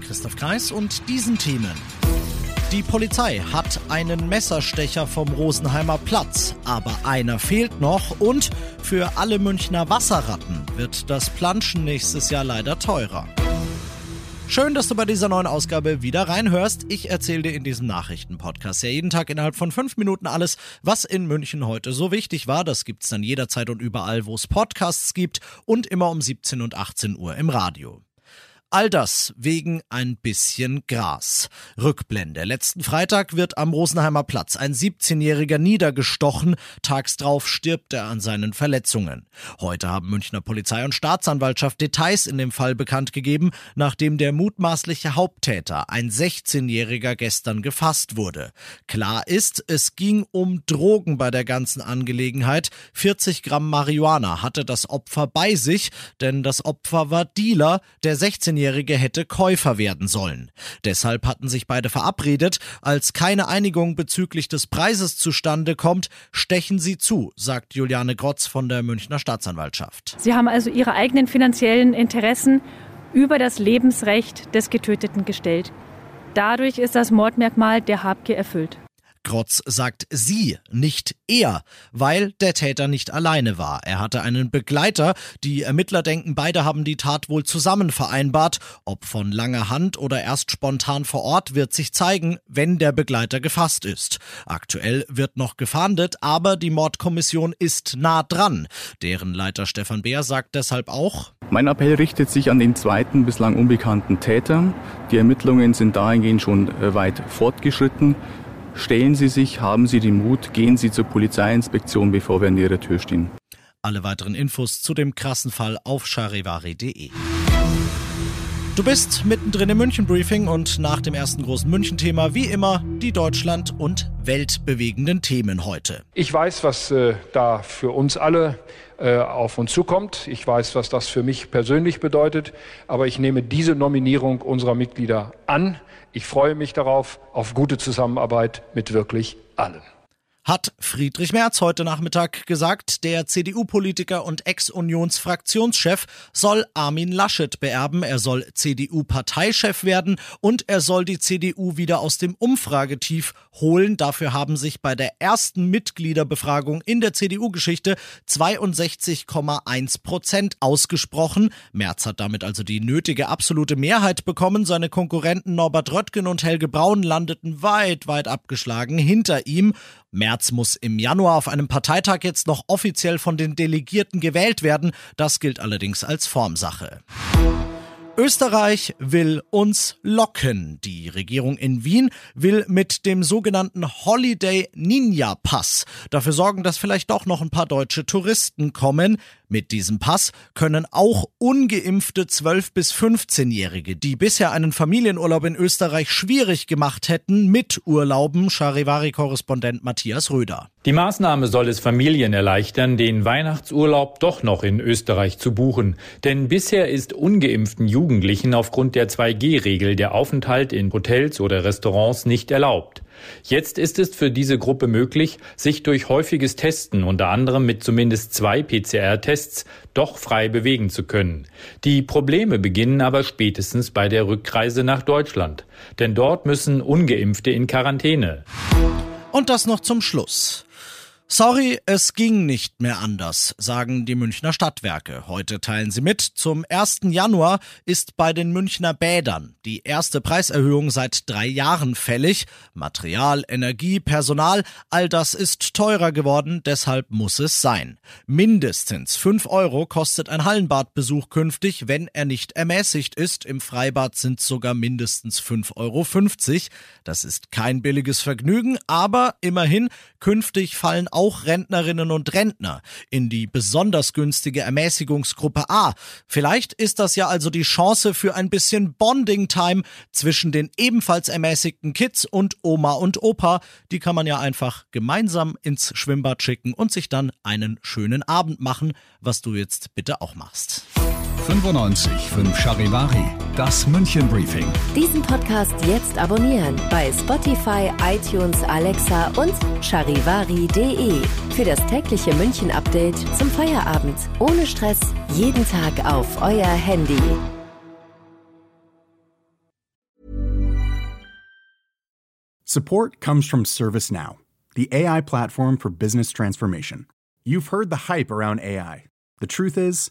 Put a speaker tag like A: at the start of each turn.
A: Christoph Kreis und diesen Themen. Die Polizei hat einen Messerstecher vom Rosenheimer Platz, aber einer fehlt noch und für alle Münchner Wasserratten wird das Planschen nächstes Jahr leider teurer. Schön, dass du bei dieser neuen Ausgabe wieder reinhörst. Ich erzähle dir in diesem Nachrichtenpodcast ja jeden Tag innerhalb von fünf Minuten alles, was in München heute so wichtig war. Das gibt's dann jederzeit und überall, wo es Podcasts gibt und immer um 17 und 18 Uhr im Radio. All das wegen ein bisschen Gras. Rückblende. Letzten Freitag wird am Rosenheimer Platz ein 17-Jähriger niedergestochen. Tags drauf stirbt er an seinen Verletzungen. Heute haben Münchner Polizei und Staatsanwaltschaft Details in dem Fall bekannt gegeben, nachdem der mutmaßliche Haupttäter, ein 16-Jähriger, gestern gefasst wurde. Klar ist, es ging um Drogen bei der ganzen Angelegenheit. 40 Gramm Marihuana hatte das Opfer bei sich, denn das Opfer war Dealer. Der 16-Jährige 18-Jährige hätte Käufer werden sollen. Deshalb hatten sich beide verabredet. Als keine Einigung bezüglich des Preises zustande kommt, stechen sie zu, sagt Juliane Grotz von der Münchner Staatsanwaltschaft.
B: Sie haben also ihre eigenen finanziellen Interessen über das Lebensrecht des Getöteten gestellt. Dadurch ist das Mordmerkmal der Habgier erfüllt.
A: Grotz sagt sie, nicht er, weil der Täter nicht alleine war. Er hatte einen Begleiter. Die Ermittler denken, beide haben die Tat wohl zusammen vereinbart. Ob von langer Hand oder erst spontan vor Ort, wird sich zeigen, wenn der Begleiter gefasst ist. Aktuell wird noch gefahndet, aber die Mordkommission ist nah dran. Deren Leiter Stefan Beer sagt deshalb auch,
C: mein Appell richtet sich an den zweiten bislang unbekannten Täter. Die Ermittlungen sind dahingehend schon äh, weit fortgeschritten. Stellen Sie sich, haben Sie den Mut, gehen Sie zur Polizeiinspektion, bevor wir an Ihrer Tür stehen.
A: Alle weiteren Infos zu dem krassen Fall auf charivari.de. Du bist mittendrin im München Briefing und nach dem ersten großen München Thema wie immer die Deutschland und weltbewegenden Themen heute.
D: Ich weiß, was äh, da für uns alle äh, auf uns zukommt. Ich weiß, was das für mich persönlich bedeutet, aber ich nehme diese Nominierung unserer Mitglieder an. Ich freue mich darauf, auf gute Zusammenarbeit mit wirklich allen
A: hat Friedrich Merz heute Nachmittag gesagt, der CDU-Politiker und Ex-Unions-Fraktionschef soll Armin Laschet beerben, er soll CDU-Parteichef werden und er soll die CDU wieder aus dem Umfragetief holen. Dafür haben sich bei der ersten Mitgliederbefragung in der CDU-Geschichte 62,1 Prozent ausgesprochen. Merz hat damit also die nötige absolute Mehrheit bekommen. Seine Konkurrenten Norbert Röttgen und Helge Braun landeten weit, weit abgeschlagen hinter ihm. Merz muss im Januar auf einem Parteitag jetzt noch offiziell von den Delegierten gewählt werden. Das gilt allerdings als Formsache. Österreich will uns locken. Die Regierung in Wien will mit dem sogenannten Holiday Ninja Pass dafür sorgen, dass vielleicht doch noch ein paar deutsche Touristen kommen. Mit diesem Pass können auch ungeimpfte 12- bis 15-Jährige, die bisher einen Familienurlaub in Österreich schwierig gemacht hätten, mit Urlauben, Charivari-Korrespondent Matthias Röder.
E: Die Maßnahme soll es Familien erleichtern, den Weihnachtsurlaub doch noch in Österreich zu buchen. Denn bisher ist ungeimpften Jugendlichen aufgrund der 2G-Regel der Aufenthalt in Hotels oder Restaurants nicht erlaubt. Jetzt ist es für diese Gruppe möglich, sich durch häufiges Testen, unter anderem mit zumindest zwei PCR-Tests, doch frei bewegen zu können. Die Probleme beginnen aber spätestens bei der Rückreise nach Deutschland. Denn dort müssen ungeimpfte in Quarantäne.
A: Und das noch zum Schluss. Sorry, es ging nicht mehr anders, sagen die Münchner Stadtwerke. Heute teilen sie mit, zum 1. Januar ist bei den Münchner Bädern die erste Preiserhöhung seit drei Jahren fällig. Material, Energie, Personal, all das ist teurer geworden, deshalb muss es sein. Mindestens 5 Euro kostet ein Hallenbadbesuch künftig, wenn er nicht ermäßigt ist. Im Freibad sind sogar mindestens 5,50 Euro. Das ist kein billiges Vergnügen, aber immerhin künftig fallen auch auch Rentnerinnen und Rentner in die besonders günstige Ermäßigungsgruppe A. Vielleicht ist das ja also die Chance für ein bisschen Bonding-Time zwischen den ebenfalls ermäßigten Kids und Oma und Opa. Die kann man ja einfach gemeinsam ins Schwimmbad schicken und sich dann einen schönen Abend machen, was du jetzt bitte auch machst.
F: 95 5 Charivari, das München Briefing.
G: Diesen Podcast jetzt abonnieren bei Spotify, iTunes, Alexa und charivari.de. Für das tägliche München Update zum Feierabend. Ohne Stress, jeden Tag auf euer Handy.
H: Support comes from ServiceNow, the AI platform for business transformation. You've heard the hype around AI. The truth is,